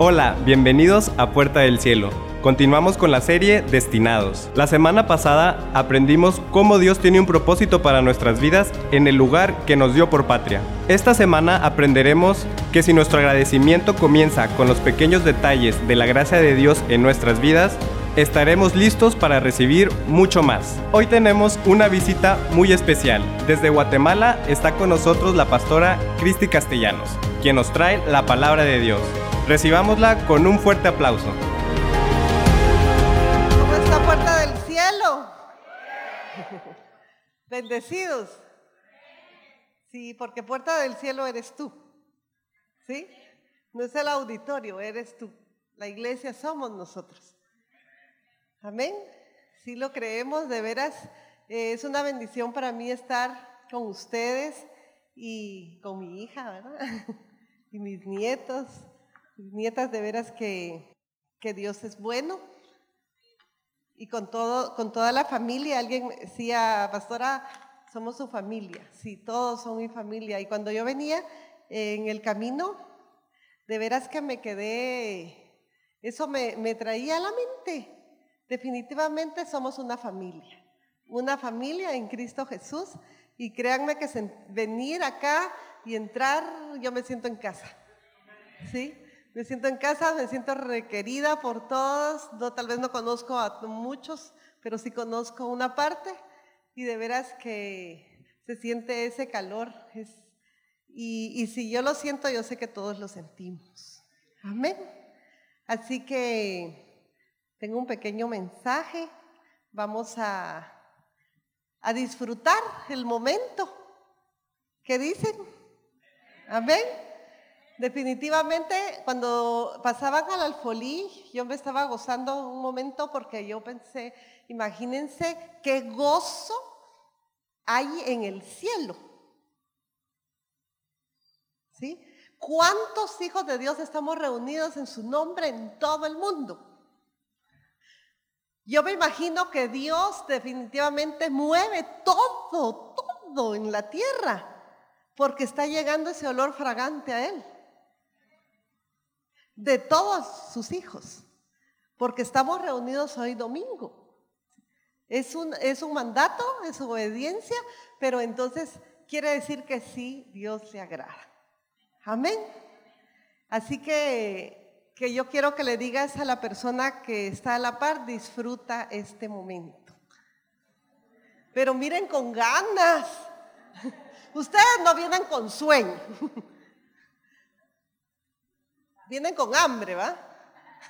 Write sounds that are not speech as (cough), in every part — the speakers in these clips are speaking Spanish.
Hola, bienvenidos a Puerta del Cielo. Continuamos con la serie Destinados. La semana pasada aprendimos cómo Dios tiene un propósito para nuestras vidas en el lugar que nos dio por patria. Esta semana aprenderemos que si nuestro agradecimiento comienza con los pequeños detalles de la gracia de Dios en nuestras vidas, estaremos listos para recibir mucho más. Hoy tenemos una visita muy especial. Desde Guatemala está con nosotros la pastora Cristi Castellanos, quien nos trae la palabra de Dios. Recibámosla con un fuerte aplauso. ¿Cómo está puerta del cielo? (laughs) Bendecidos. Sí, porque puerta del cielo eres tú. ¿Sí? No es el auditorio, eres tú. La iglesia somos nosotros. Amén. Si lo creemos, de veras, eh, es una bendición para mí estar con ustedes y con mi hija, ¿verdad? (laughs) y mis nietos nietas, de veras que, que Dios es bueno. Y con, todo, con toda la familia, alguien decía, pastora, somos su familia. Sí, todos son mi familia. Y cuando yo venía en el camino, de veras que me quedé, eso me, me traía a la mente. Definitivamente somos una familia, una familia en Cristo Jesús. Y créanme que venir acá y entrar, yo me siento en casa. ¿Sí? Me siento en casa, me siento requerida por todos. Tal vez no conozco a muchos, pero sí conozco una parte y de veras que se siente ese calor. y, y si yo lo siento, yo sé que todos lo sentimos. Amén. Así que tengo un pequeño mensaje. Vamos a, a disfrutar el momento. ¿Qué dicen? Amén. Definitivamente, cuando pasaban al alfolí, yo me estaba gozando un momento porque yo pensé, imagínense qué gozo hay en el cielo. ¿Sí? ¿Cuántos hijos de Dios estamos reunidos en su nombre en todo el mundo? Yo me imagino que Dios definitivamente mueve todo, todo en la tierra, porque está llegando ese olor fragante a Él de todos sus hijos, porque estamos reunidos hoy domingo. Es un, es un mandato, es obediencia, pero entonces quiere decir que sí, Dios le agrada. Amén. Así que, que yo quiero que le digas a la persona que está a la par, disfruta este momento. Pero miren con ganas. (laughs) Ustedes no vienen con sueño. (laughs) vienen con hambre, ¿va?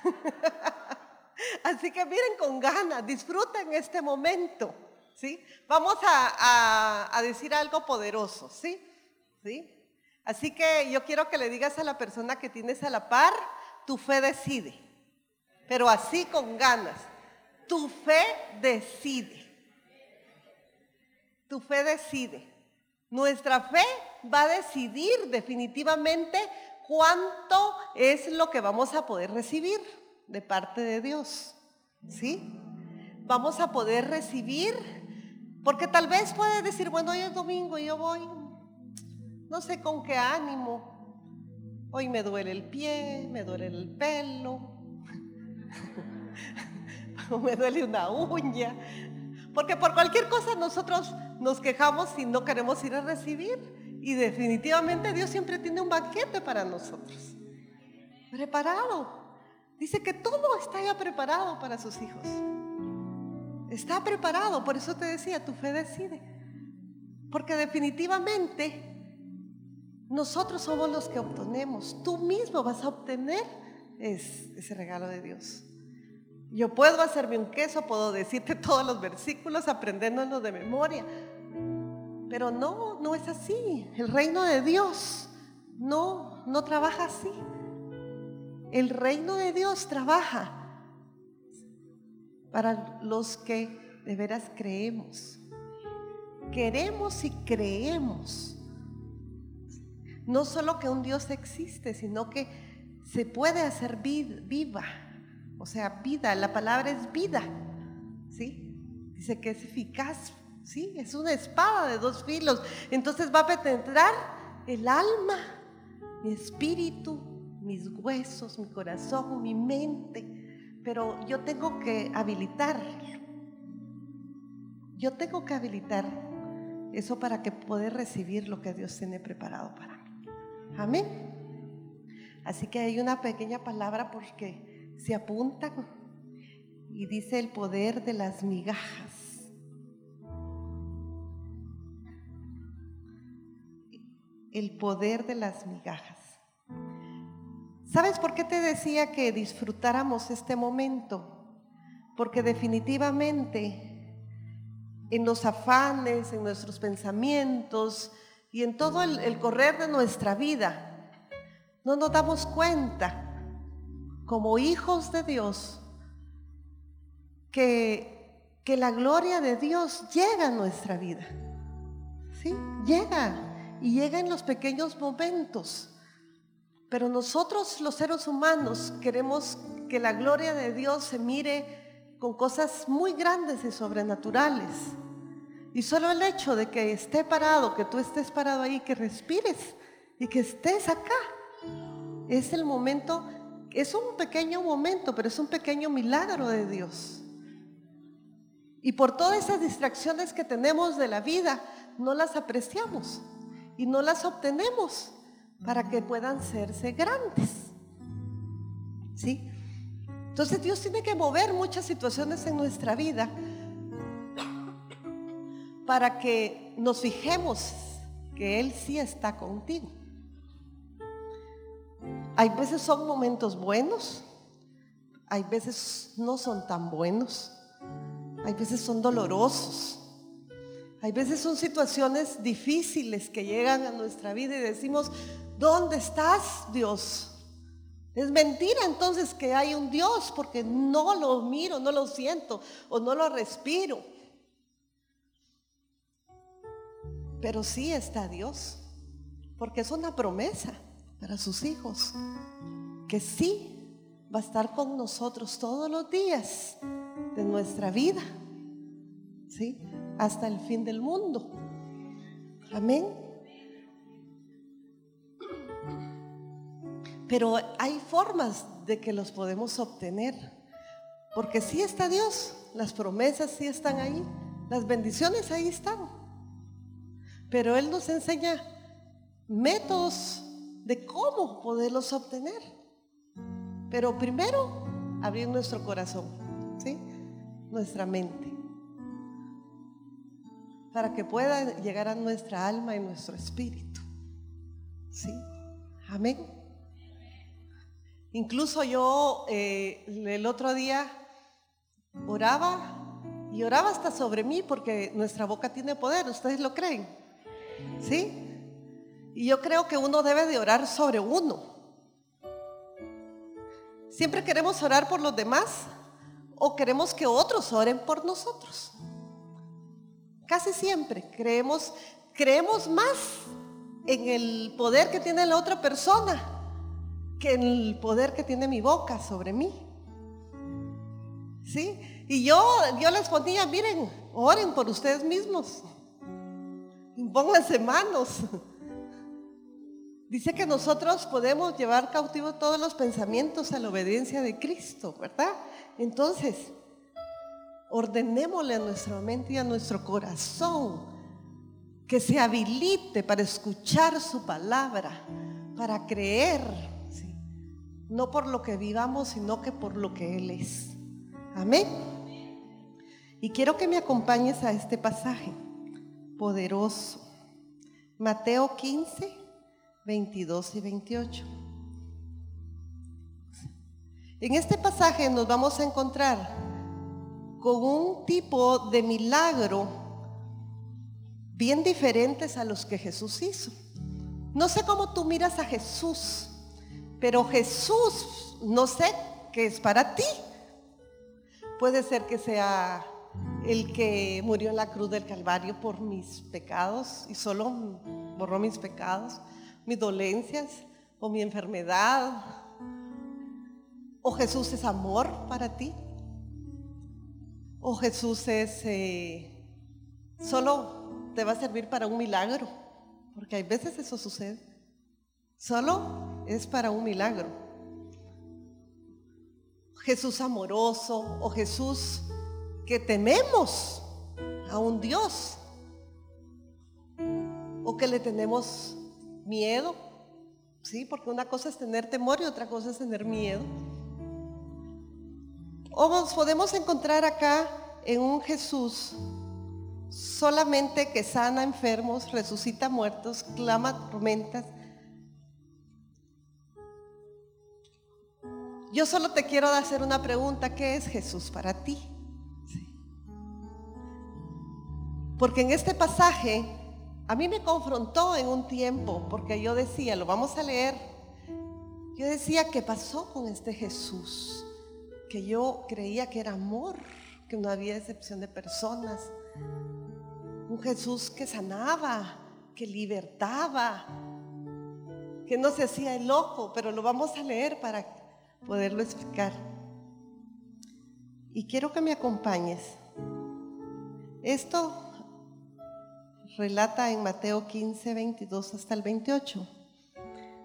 (laughs) Así que miren con ganas, disfruten este momento, ¿sí? Vamos a, decir algo poderoso, ¿sí? ¿sí? Así que yo quiero que le digas a la persona que tienes a la par, tu fe decide, pero así con ganas. Tu fe decide. Tu fe decide. Nuestra fe va a decidir definitivamente cuánto es lo que vamos a poder recibir de parte de Dios. ¿Sí? Vamos a poder recibir, porque tal vez puede decir, bueno, hoy es domingo y yo voy, no sé con qué ánimo. Hoy me duele el pie, me duele el pelo, (laughs) me duele una uña. Porque por cualquier cosa nosotros nos quejamos y no queremos ir a recibir. Y definitivamente Dios siempre tiene un banquete para nosotros. Preparado. Dice que todo está ya preparado para sus hijos. Está preparado. Por eso te decía, tu fe decide. Porque definitivamente nosotros somos los que obtenemos. Tú mismo vas a obtener ese regalo de Dios. Yo puedo hacerme un queso, puedo decirte (laughs) todos los versículos, aprendiéndolos de memoria. Pero no, no es así. El reino de Dios no, no trabaja así. El reino de Dios trabaja para los que de veras creemos. Queremos y creemos. No solo que un Dios existe, sino que se puede hacer viva. O sea, vida, la palabra es vida. ¿Sí? Dice que es eficaz ¿sí? Es una espada de dos filos. Entonces va a penetrar el alma, mi espíritu mis huesos, mi corazón, mi mente, pero yo tengo que habilitar. Yo tengo que habilitar eso para que pueda recibir lo que Dios tiene preparado para mí. Amén. Así que hay una pequeña palabra porque se apunta y dice el poder de las migajas. El poder de las migajas. ¿Sabes por qué te decía que disfrutáramos este momento? Porque definitivamente en los afanes, en nuestros pensamientos y en todo el, correr de nuestra vida, no nos damos cuenta como hijos de Dios que, que la gloria de Dios llega a nuestra vida. ¿Sí? Llega y llega en los pequeños momentos. Pero nosotros los seres humanos queremos que la gloria de Dios se mire con cosas muy grandes y sobrenaturales. Y solo el hecho de que esté parado, que tú estés parado ahí, que respires y que estés acá, es el momento, es un pequeño momento, pero es un pequeño milagro de Dios. Y por todas esas distracciones que tenemos de la vida, no las apreciamos y no las obtenemos para que puedan serse grandes. ¿Sí? Entonces Dios tiene que mover muchas situaciones en nuestra vida para que nos fijemos que Él sí está contigo. Hay veces son momentos buenos, hay veces no son tan buenos, hay veces son dolorosos, hay veces son situaciones difíciles que llegan a nuestra vida y decimos, ¿Dónde estás, Dios? Es mentira entonces que hay un Dios porque no lo miro, no lo siento o no lo respiro. Pero sí está Dios, porque es una promesa para sus hijos, que sí va a estar con nosotros todos los días de nuestra vida, ¿sí? Hasta el fin del mundo. Amén. Pero hay formas de que los podemos obtener. Porque sí está Dios, las promesas sí están ahí, las bendiciones ahí están. Pero Él nos enseña métodos de cómo poderlos obtener. Pero primero, abrir nuestro corazón, ¿sí? Nuestra mente. Para que pueda llegar a nuestra alma y nuestro espíritu. ¿Sí? Amén. Incluso yo eh, el otro día oraba y oraba hasta sobre mí porque nuestra boca tiene poder, ¿ustedes lo creen? ¿Sí? Y yo creo que uno debe de orar sobre uno. Siempre queremos orar por los demás o queremos que otros oren por nosotros. Casi siempre creemos, creemos más en el poder que tiene la otra persona que el poder que tiene mi boca sobre mí. ¿Sí? Y yo, yo les ponía, miren, oren por ustedes mismos. Pónganse manos. Dice que nosotros podemos llevar cautivo todos los pensamientos a la obediencia de Cristo, ¿verdad? Entonces, ordenémosle a nuestra mente y a nuestro corazón que se habilite para escuchar su palabra, para creer no por lo que vivamos, sino que por lo que Él es. Amén. Y quiero que me acompañes a este pasaje poderoso. Mateo 15, 22 y 28. En este pasaje nos vamos a encontrar con un tipo de milagro bien diferentes a los que Jesús hizo. No sé cómo tú miras a Jesús, pero Jesús, no sé qué es para ti. Puede ser que sea el que murió en la cruz del Calvario por mis pecados y solo borró mis pecados, mis dolencias o mi enfermedad. O Jesús es amor para ti. O Jesús es eh, solo te va a servir para un milagro, porque hay veces eso sucede. Solo es para un milagro. Jesús amoroso o Jesús que tememos a un Dios o que le tenemos miedo, ¿sí? Porque una cosa es tener temor y otra cosa es tener miedo. Nos podemos encontrar acá en un Jesús solamente que sana enfermos, resucita muertos, clama tormentas. Yo solo te quiero hacer una pregunta, ¿qué es Jesús para ti? Porque en este pasaje a mí me confrontó en un tiempo, porque yo decía, lo vamos a leer, yo decía, ¿qué pasó con este Jesús? Que yo creía que era amor, que no había excepción de personas. Un Jesús que sanaba, que libertaba, que no se hacía el loco, pero lo vamos a leer para poderlo explicar. Y quiero que me acompañes. Esto relata en Mateo 15, 22 hasta el 28.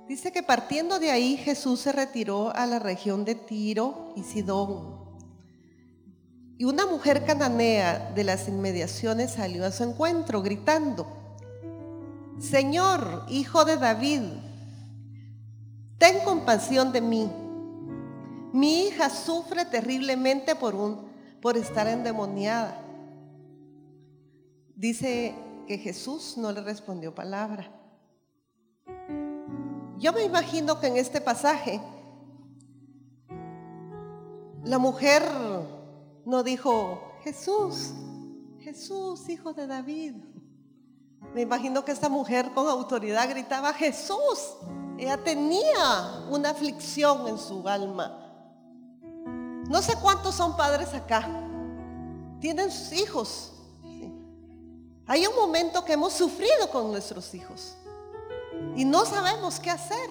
Dice que partiendo de ahí Jesús se retiró a la región de Tiro y Sidón. Y una mujer cananea de las inmediaciones salió a su encuentro gritando, Señor, hijo de David, ten compasión de mí. Mi hija sufre terriblemente por, un, por estar endemoniada. Dice que Jesús no le respondió palabra. Yo me imagino que en este pasaje la mujer no dijo, Jesús, Jesús, hijo de David. Me imagino que esta mujer con autoridad gritaba, Jesús. Ella tenía una aflicción en su alma. No sé cuántos son padres acá. Tienen sus hijos hay un momento que hemos sufrido con nuestros hijos y no sabemos qué hacer.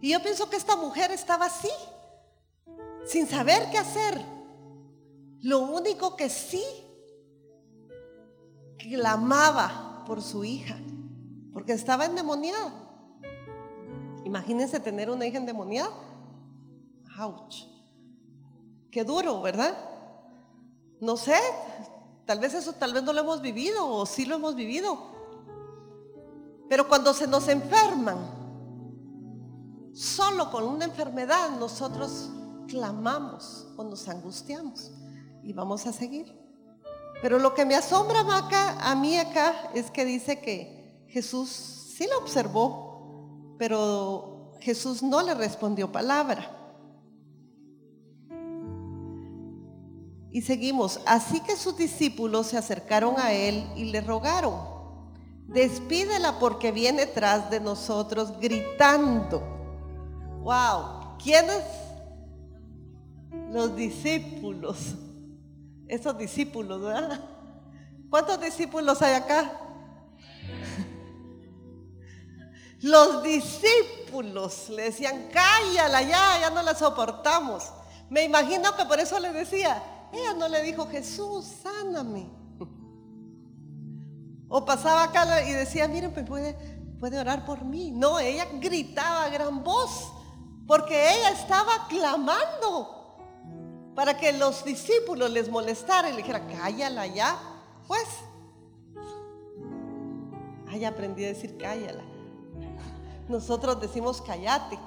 Y yo pienso que esta mujer estaba así, sin saber qué hacer. Lo único que sí clamaba por su hija, porque estaba endemoniada. Imagínense tener una hija endemoniada. Ouch. Qué duro, ¿verdad? No sé, Tal vez eso, tal vez no lo hemos vivido o sí lo hemos vivido. Pero cuando se nos enferman, solo con una enfermedad nosotros clamamos o nos angustiamos y vamos a seguir. Pero lo que me asombra a mí acá es que dice que Jesús sí lo observó, pero Jesús no le respondió palabra. Y seguimos, así que sus discípulos se acercaron a él y le rogaron, despídela porque viene tras de nosotros gritando. Wow, ¿quiénes? Los discípulos. Esos discípulos, ¿verdad? ¿Cuántos discípulos hay acá? (laughs) Los discípulos le decían, cállala ya, ya no la soportamos. Me imagino que por eso le decía, ella no le dijo, Jesús, sáname. O pasaba acá y decía, miren, pues puede, puede orar por mí. No, ella gritaba a gran voz, porque ella estaba clamando para que los discípulos les molestaran y le dijera, cállala ya. Pues, ay, aprendí a decir cállala. Nosotros decimos cállate. (laughs)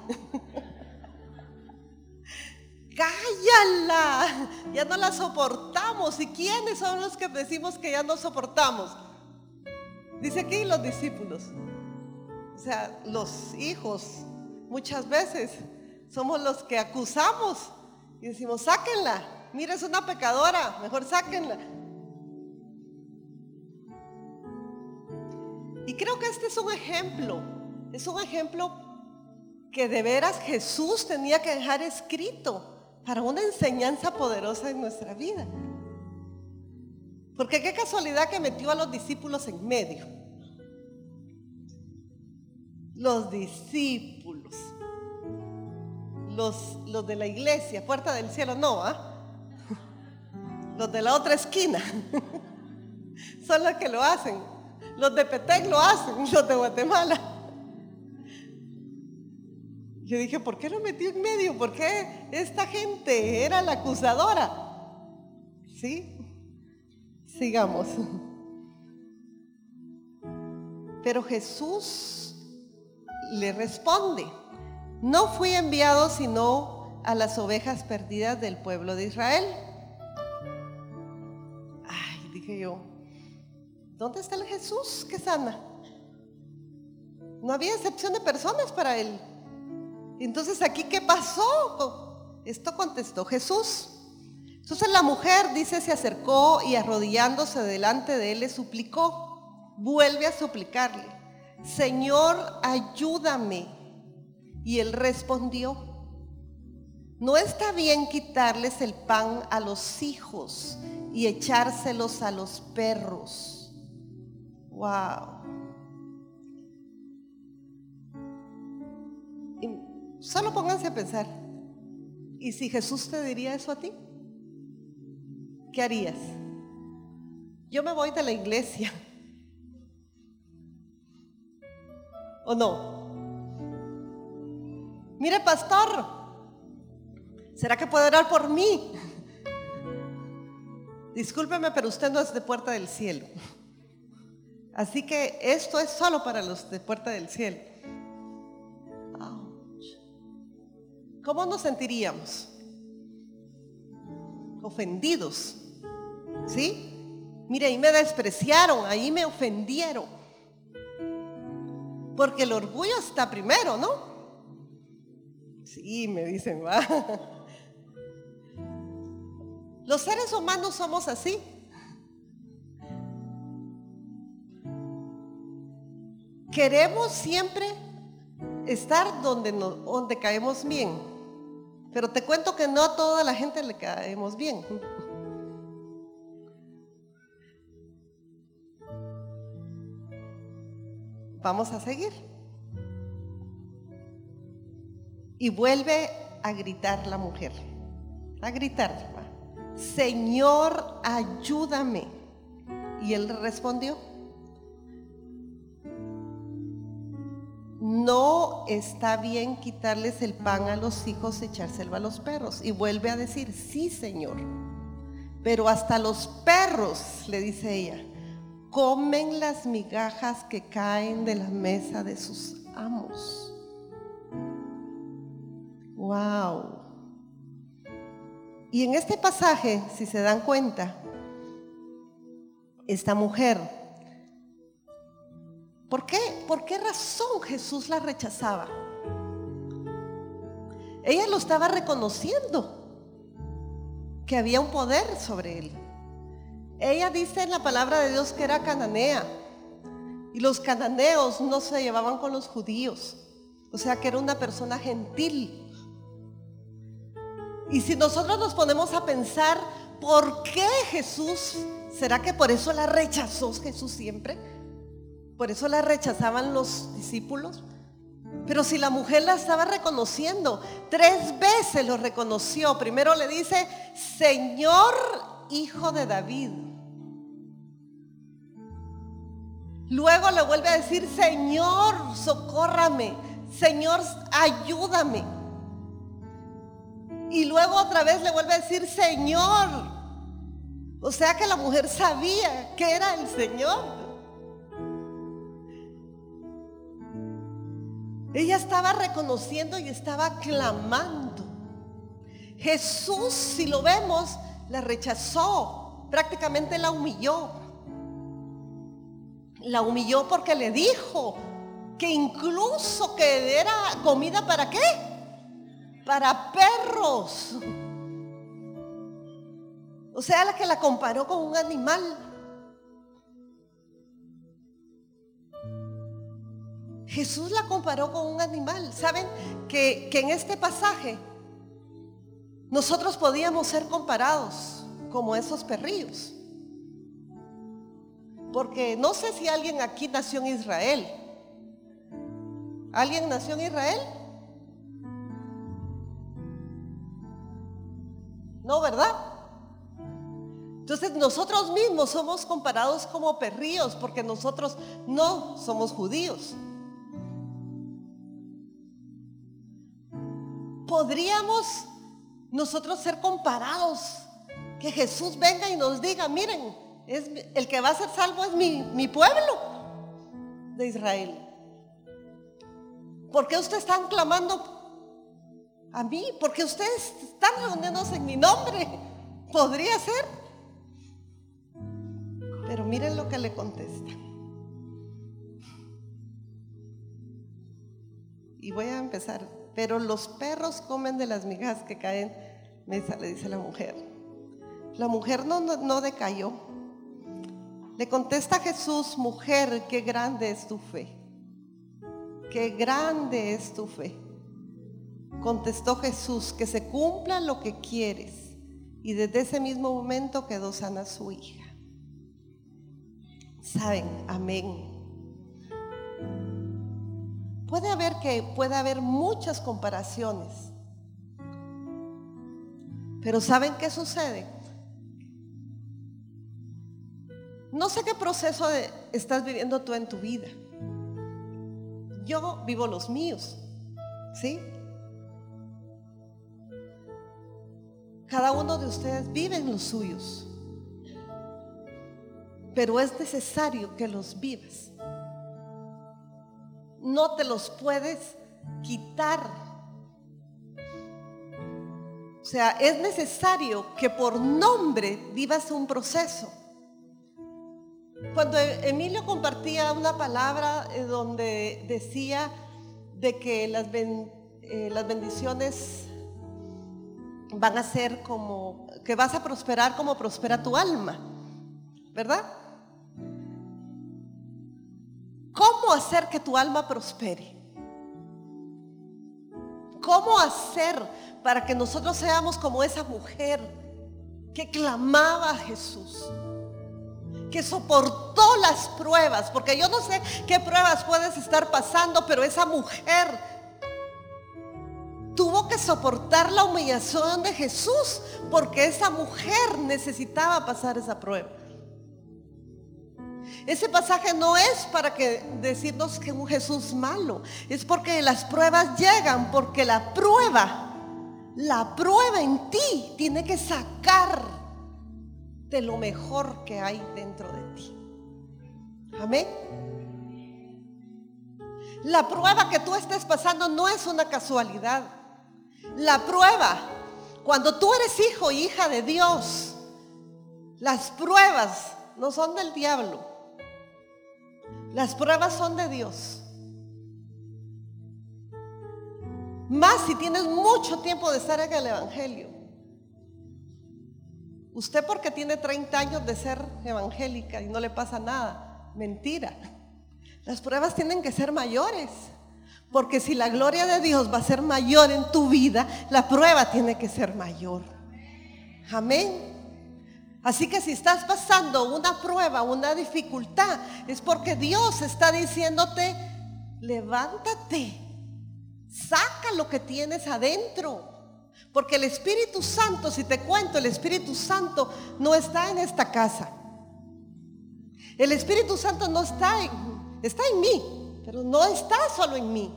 cállala, ya no la soportamos. ¿Y quiénes son los que decimos que ya no soportamos? Dice aquí los discípulos, o sea, los hijos, muchas veces somos los que acusamos y decimos, sáquenla, mira, es una pecadora, mejor sáquenla. Y creo que este es un ejemplo, es un ejemplo que de veras Jesús tenía que dejar escrito para una enseñanza poderosa en nuestra vida. Porque qué casualidad que metió a los discípulos en medio. Los discípulos. Los, los de la iglesia, puerta del cielo, no, ¿ah? (laughs) Los de la otra esquina. (laughs) Son los que lo hacen. Los de Petec lo hacen, (laughs) los de Guatemala. Yo dije, ¿por qué lo metió en medio? ¿Por qué esta gente era la acusadora? ¿Sí? Sigamos. Pero Jesús le responde, no fui enviado sino a las ovejas perdidas del pueblo de Israel. Ay, dije yo, ¿dónde está el Jesús que sana? No había excepción de personas para él. Entonces aquí, ¿qué pasó? Esto contestó Jesús. Entonces la mujer, dice, se acercó y arrodillándose delante de él le suplicó. Vuelve a suplicarle, Señor, ayúdame. Y él respondió, no está bien quitarles el pan a los hijos y echárselos a los perros. Wow. Solo pónganse a pensar. ¿Y si Jesús te diría eso a ti? ¿Qué harías? Yo me voy de la iglesia. ¿O no? Mire, pastor, ¿será que puede orar por mí? Discúlpeme, pero usted no es de puerta del cielo. Así que esto es solo para los de puerta del cielo. ¿Cómo nos sentiríamos? Ofendidos. ¿Sí? Mire, ahí me despreciaron, ahí me ofendieron. Porque el orgullo está primero, ¿no? Sí, me dicen, va. (laughs) Los seres humanos somos así. Queremos siempre estar donde, donde caemos bien. Pero te cuento que no a toda la gente le caemos bien. Vamos a seguir. Y vuelve a gritar la mujer. A gritar. Señor, ayúdame. Y él respondió. no está bien quitarles el pan a los hijos, echárselo a los perros. Y vuelve a decir, sí, Señor. Pero hasta los perros, le dice ella, comen las migajas que caen de la mesa de sus amos. Wow. Y en este pasaje, si se dan cuenta, esta mujer ¿Por qué? ¿Por qué razón Jesús la rechazaba? Ella lo estaba reconociendo, que había un poder sobre él. Ella dice en la palabra de Dios que era cananea. Y los cananeos no se llevaban con los judíos. O sea que era una persona gentil. Y si nosotros nos ponemos a pensar, ¿por qué Jesús? ¿Será que por eso la rechazó Jesús siempre? Por eso la rechazaban los discípulos. Pero si la mujer la estaba reconociendo, tres veces lo reconoció. Primero le dice, Señor, hijo de David. Luego le vuelve a decir, Señor, socórrame. Señor, ayúdame. Y luego otra vez le vuelve a decir, Señor. O sea que la mujer sabía que era el Señor. Ella estaba reconociendo y estaba clamando. Jesús, si lo vemos, la rechazó, prácticamente la humilló. La humilló porque le dijo que incluso que era comida para qué? Para perros. O sea, la que la comparó con un animal. Jesús la comparó con un animal. ¿Saben que, en este pasaje nosotros podíamos ser comparados como esos perrillos? Porque no sé si alguien aquí nació en Israel. ¿Alguien nació en Israel? No, ¿verdad? Entonces nosotros mismos somos comparados como perrillos porque nosotros no somos judíos. podríamos nosotros ser comparados. Que Jesús venga y nos diga, miren, es, el que va a ser salvo es mi, pueblo de Israel. ¿Por qué ustedes están clamando a mí? Porque ustedes están reuniéndose en mi nombre. (laughs) Podría ser. Pero miren lo que le contesta. Y voy a empezar. Pero los perros comen de las migas que caen, le dice la mujer. La mujer no, no, no decayó. Le contesta Jesús, mujer, qué grande es tu fe. Qué grande es tu fe. Contestó Jesús, que se cumpla lo que quieres. Y desde ese mismo momento quedó sana su hija. Saben, amén. Puede haber que puede haber muchas comparaciones. Pero ¿saben qué sucede? No sé qué proceso estás viviendo tú en tu vida. Yo vivo los míos, ¿sí? Cada uno de ustedes vive en los suyos, pero es necesario que los vivas. No te los puedes quitar. O sea, es necesario que por nombre vivas un proceso. Cuando Emilio compartía una palabra eh, donde decía de que eh, las bendiciones van a ser como, que vas a prosperar como prospera tu alma, ¿verdad? ¿Cómo hacer que tu alma prospere? ¿Cómo hacer para que nosotros seamos como esa mujer que clamaba a Jesús? Que soportó las pruebas, porque yo no sé qué pruebas puedes estar pasando, pero esa mujer tuvo que soportar la humillación de Jesús, porque esa mujer necesitaba pasar esa prueba. Ese pasaje no es para que decirnos que un Jesús malo, es porque las pruebas llegan, porque la prueba, la prueba en ti tiene que sacar de lo mejor que hay dentro de ti. Amén. La prueba que tú estés pasando no es una casualidad. La prueba, cuando tú eres hijo y hija de Dios, las pruebas no son del diablo. Las pruebas son de Dios. Más si tienes mucho tiempo de estar en el Evangelio. Usted porque tiene 30 años de ser evangélica y no le pasa nada. Mentira. Las pruebas tienen que ser mayores. Porque si la gloria de Dios va a ser mayor en tu vida, la prueba tiene que ser mayor. Amén. Así que si estás pasando una prueba, una dificultad, es porque Dios está diciéndote, levántate, saca lo que tienes adentro. Porque el Espíritu Santo, si te cuento, el Espíritu Santo no está en esta casa. El Espíritu Santo no está en, está en mí, pero no está solo en mí.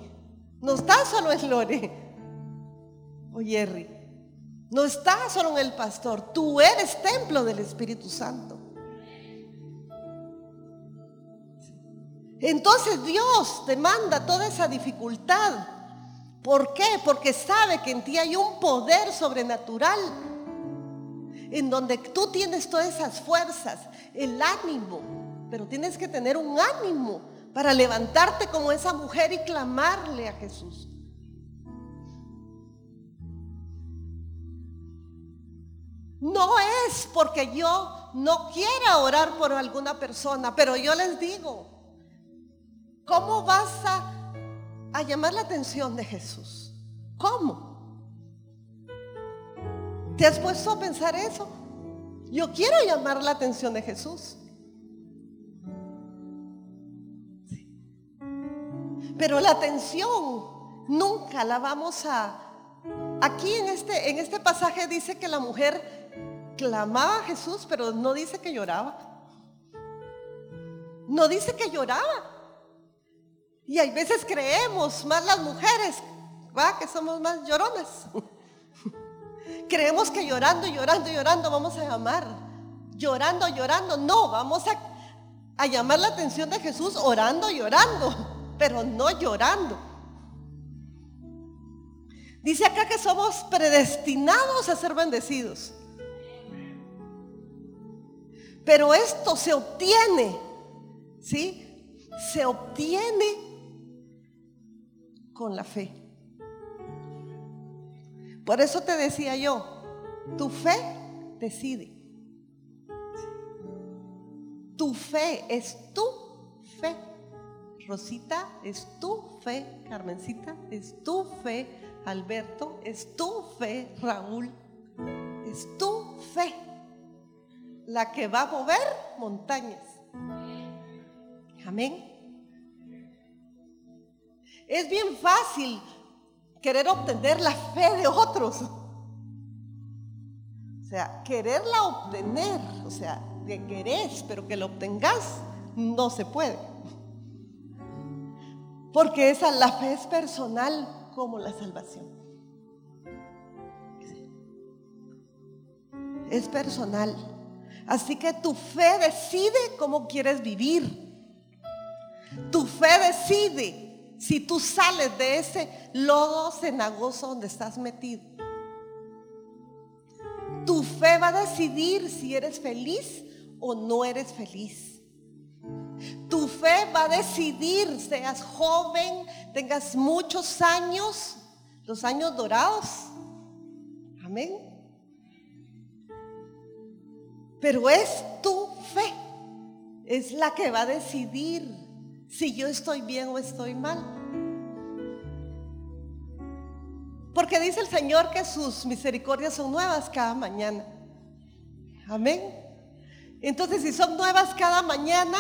No está solo en Lore o Jerry. No está solo en el pastor. Tú eres templo del Espíritu Santo. Entonces Dios te manda toda esa dificultad ¿Por qué? Porque sabe que en ti hay un poder sobrenatural en donde tú tienes todas esas fuerzas, el ánimo, pero tienes que tener un ánimo para levantarte como esa mujer y clamarle a Jesús. No es porque yo no quiera orar por alguna persona, pero yo les digo, ¿cómo vas a a llamar la atención de Jesús. ¿Cómo? ¿Te has puesto a pensar eso? Yo quiero llamar la atención de Jesús. Pero la atención nunca la vamos a... Aquí en este, en este pasaje dice que la mujer clamaba a Jesús, pero no dice que lloraba. No dice que lloraba. Y hay veces creemos, más las mujeres, Va, que somos más lloronas. (laughs) Creemos que llorando, llorando, llorando vamos a llamar. Llorando, llorando. No, vamos a, a llamar la atención de Jesús orando, llorando, (laughs) pero no llorando. Dice acá que somos predestinados a ser bendecidos. Pero esto se obtiene, ¿sí? Se obtiene con la fe. Por eso te decía yo, tu fe decide. Tu fe es tu fe. Rosita es tu fe. Carmencita es tu fe. Alberto es tu fe. Raúl es tu fe. La que va a mover montañas. Amén. Es bien fácil querer obtener la fe de otros. O sea, quererla obtener, o sea, que querés, pero que lo obtengas, no se puede. Porque esa la fe es personal como la salvación. Es personal. Así que tu fe decide cómo quieres vivir. Tu fe decide si tú sales de ese lodo cenagoso donde estás metido. Tu fe va a decidir si eres feliz o no eres feliz. Tu fe va a decidir, seas joven, tengas muchos años, los años dorados. Amén. Pero es tu fe, es la que va a decidir si yo estoy bien o estoy mal. Porque dice el Señor que sus misericordias son nuevas cada mañana. Amén. Entonces, si son nuevas cada mañana,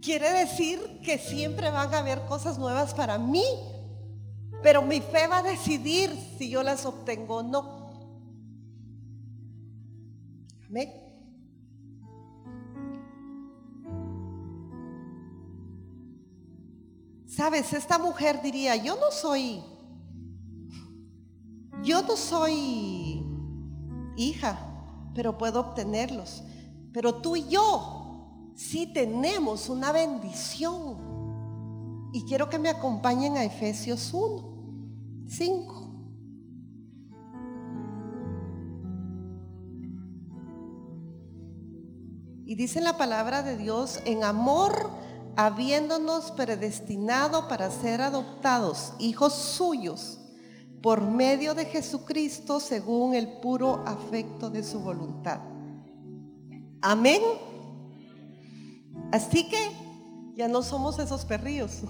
quiere decir que siempre van a haber cosas nuevas para mí. Pero mi fe va a decidir si yo las obtengo o no. Amén. Sabes, esta mujer diría, yo no soy, yo no soy hija, pero puedo obtenerlos. Pero tú y yo sí tenemos una bendición. Y quiero que me acompañen a Efesios 1, 5. Y dice la palabra de Dios, en amor habiéndonos predestinado para ser adoptados hijos suyos por medio de Jesucristo según el puro afecto de su voluntad. Amén. Así que ya no somos esos perrillos.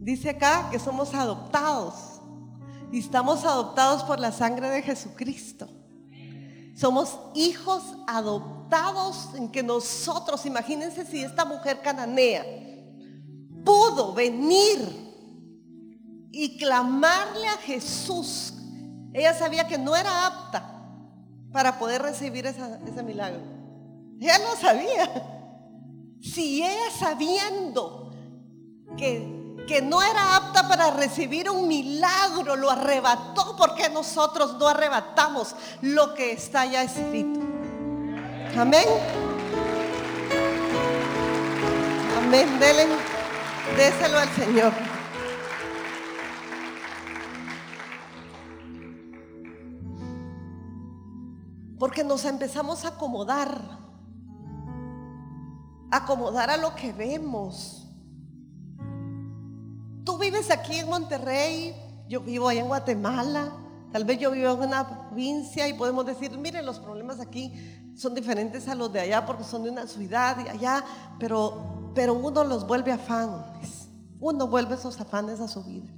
Dice acá que somos adoptados y estamos adoptados por la sangre de Jesucristo. Somos hijos adoptados en que nosotros, imagínense si esta mujer cananea pudo venir y clamarle a Jesús. Ella sabía que no era apta para poder recibir ese milagro. Ella no sabía. Si ella sabiendo que que no era apta para recibir un milagro, lo arrebató porque nosotros no arrebatamos lo que está ya escrito. Amén. Amén. Déselo al Señor. Porque nos empezamos a acomodar, acomodar a lo que vemos Tú vives aquí en Monterrey, yo vivo allá en Guatemala, tal vez yo vivo en una provincia y podemos decir, miren, los problemas aquí son diferentes a los de allá porque son de una ciudad y allá, pero, pero uno los vuelve afanes, uno vuelve esos afanes a su vida.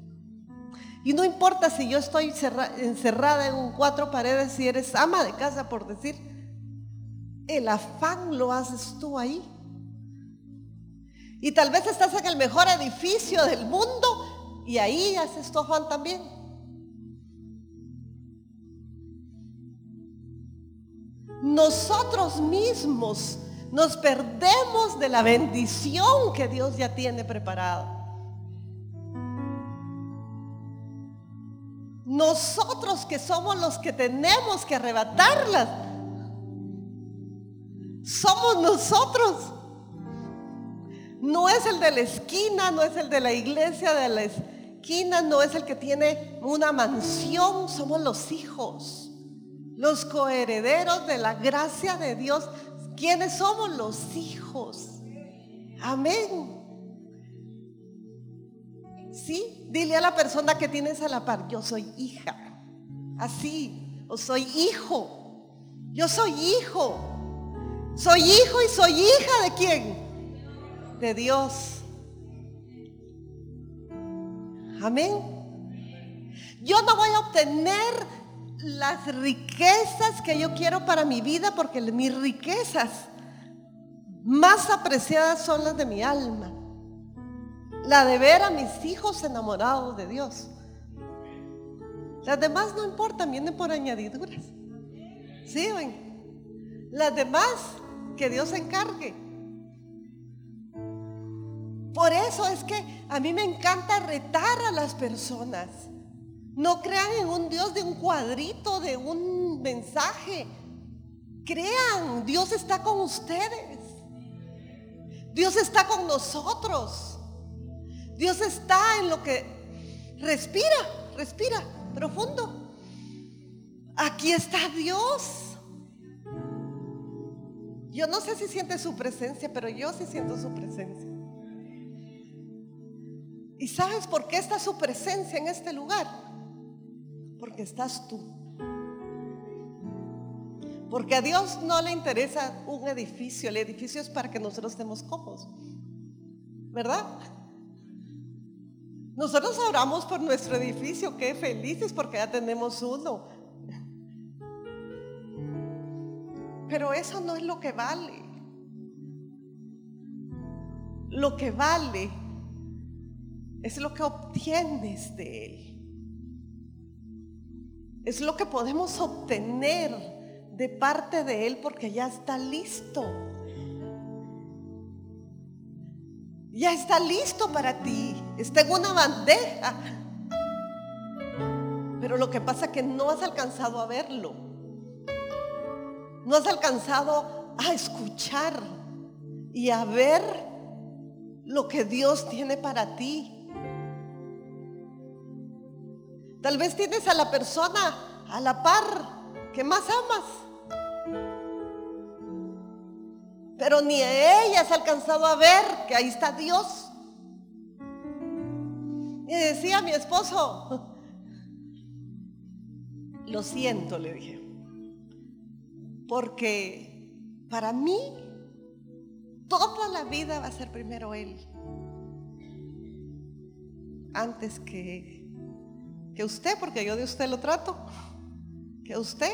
Y no importa si yo estoy encerrada en cuatro paredes, si eres ama de casa, por decir, el afán lo haces tú ahí. Y tal vez estás en el mejor edificio del mundo y ahí haces tu Juan también. Nosotros mismos nos perdemos de la bendición que Dios ya tiene preparada. nosotros que somos los que tenemos que arrebatarlas. Somos nosotros. No es el de la esquina, no es el de la iglesia de la esquina, no es el que tiene una mansión, somos los hijos, los coherederos de la gracia de Dios. ¿Quiénes somos los hijos? Amén. ¿Sí? Dile a la persona que tienes a la par, yo soy hija. Así, o soy hijo. Yo soy hijo. Soy hijo y soy hija de quién? De Dios. Amén. Yo no voy a obtener las riquezas que yo quiero para mi vida porque mis riquezas más apreciadas son las de mi alma. La de ver a mis hijos enamorados de Dios. Las demás no importan, vienen por añadiduras. ¿Sí, ven? Las demás, que Dios encargue. Por eso es que a mí me encanta retar a las personas. No crean en un Dios de un cuadrito, de un mensaje. Crean, Dios está con ustedes. Dios está con nosotros. Dios está en lo que respira, respira profundo. Aquí está Dios. Yo no sé si siente su presencia, pero yo sí siento su presencia. ¿Y sabes por qué está su presencia en este lugar? Porque estás tú. Porque a Dios no le interesa un edificio, el edificio es para que nosotros estemos cómodos. ¿Verdad? Nosotros oramos por nuestro edificio, qué felices porque ya tenemos uno. Pero eso no es lo que vale. Lo que vale es lo que obtienes de Él. Es lo que podemos obtener de parte de Él porque ya está listo. Ya está listo para ti. Está en una bandeja. Pero lo que pasa es que no has alcanzado a verlo. No has alcanzado a escuchar y a ver lo que Dios tiene para ti. Tal vez tienes a la persona a la par que más amas. Pero ni ella has alcanzado a ver que ahí está Dios. Y decía mi esposo, lo siento, le dije, porque para mí toda la vida va a ser primero Él, antes que, que usted, porque yo de usted lo trato, que usted,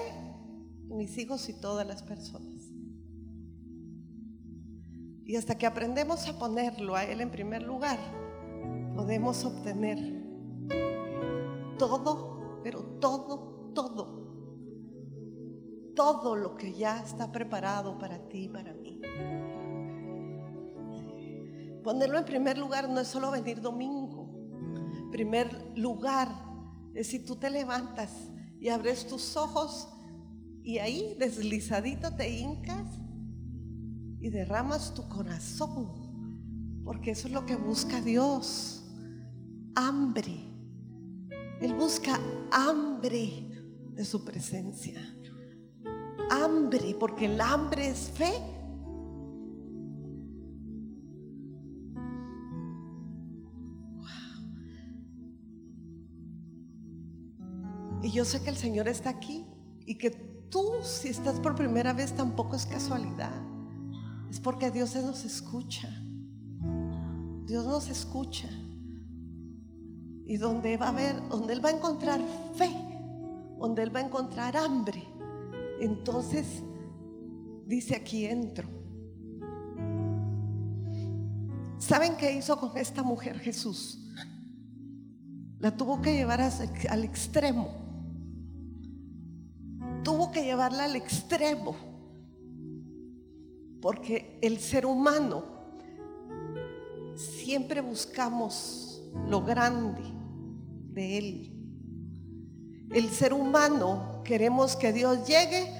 mis hijos y todas las personas. Y hasta que aprendemos a ponerlo a Él en primer lugar, podemos obtener todo, pero todo, todo, todo lo que ya está preparado para ti y para mí. Ponerlo en primer lugar no es solo venir domingo. Primer lugar es si tú te levantas y abres tus ojos y ahí deslizadito te hincas y derramas tu corazón, porque eso es lo que busca Dios, hambre. Él busca hambre de su presencia. Hambre, porque el hambre es fe. Yo sé que el Señor está aquí y que tú, si estás por primera vez, tampoco es casualidad. Es porque Dios nos escucha. Dios nos escucha. Y donde va a haber, donde Él va a encontrar fe, donde Él va a encontrar hambre, entonces dice aquí entro. ¿Saben qué hizo con esta mujer Jesús? La tuvo que llevar al extremo. Que llevarla al extremo porque el ser humano siempre buscamos lo grande de Él. el ser humano queremos que Dios llegue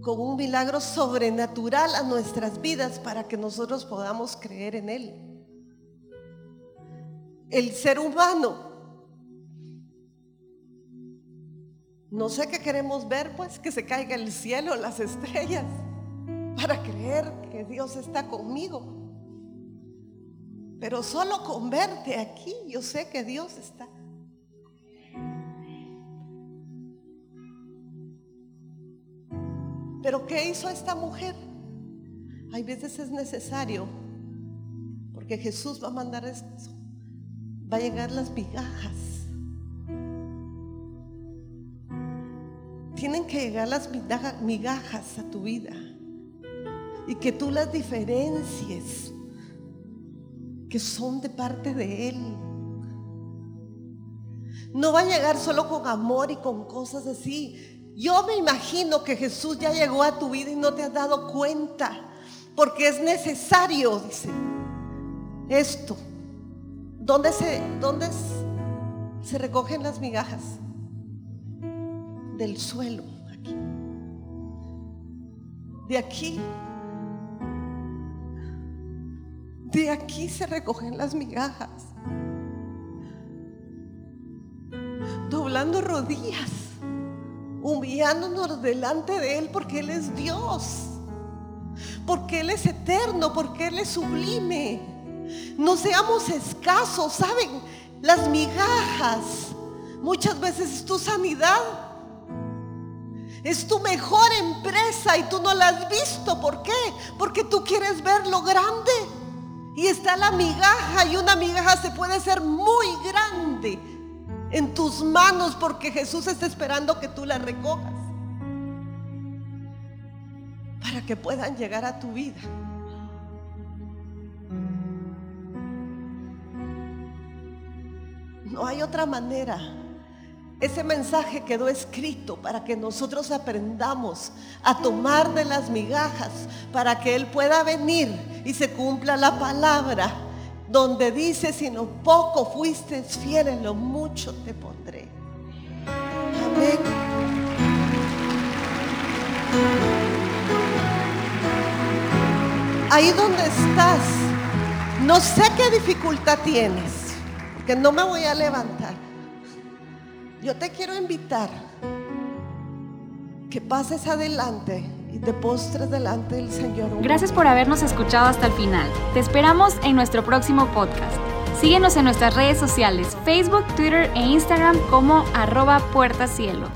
con un milagro sobrenatural a nuestras vidas para que nosotros podamos creer en Él. El ser humano No sé qué queremos ver, pues que se caiga el cielo, las estrellas, para creer que Dios está conmigo. Pero solo con verte aquí, yo sé que Dios está. Pero ¿qué hizo esta mujer? Hay veces es necesario, porque Jesús va a mandar esto. Va a llegar las migajas tienen que llegar las migajas a tu vida y que tú las diferencies que son de parte de Él. No va a llegar solo con amor y con cosas así. Yo me imagino que Jesús ya llegó a tu vida y no te has dado cuenta, porque es necesario, dice, esto. ¿Dónde se, dónde se recogen las migajas? Del suelo aquí. De aquí. De aquí se recogen las migajas. Doblando rodillas, humillándonos delante de Él porque Él es Dios, porque Él es eterno, porque Él es sublime. No seamos escasos, ¿saben? Las migajas muchas veces es tu sanidad es tu mejor empresa y tú no la has visto. ¿Por qué? Porque tú quieres ver lo grande. Y está la migaja y una migaja se puede ser muy grande en tus manos porque Jesús está esperando que tú la recojas. Para que puedan llegar a tu vida. No hay otra manera ese mensaje quedó escrito para que nosotros aprendamos a tomar de las migajas, para que Él pueda venir y se cumpla la palabra, donde dice, si no poco fuiste fiel, en lo mucho te pondré. Amén. Ahí donde estás, no sé qué dificultad tienes, que no me voy a levantar. Yo te quiero invitar que pases adelante y te postres delante del Señor. Gracias por habernos escuchado hasta el final. Te esperamos en nuestro próximo podcast. Síguenos en nuestras redes sociales, Facebook, Twitter e Instagram como arroba puertacielo.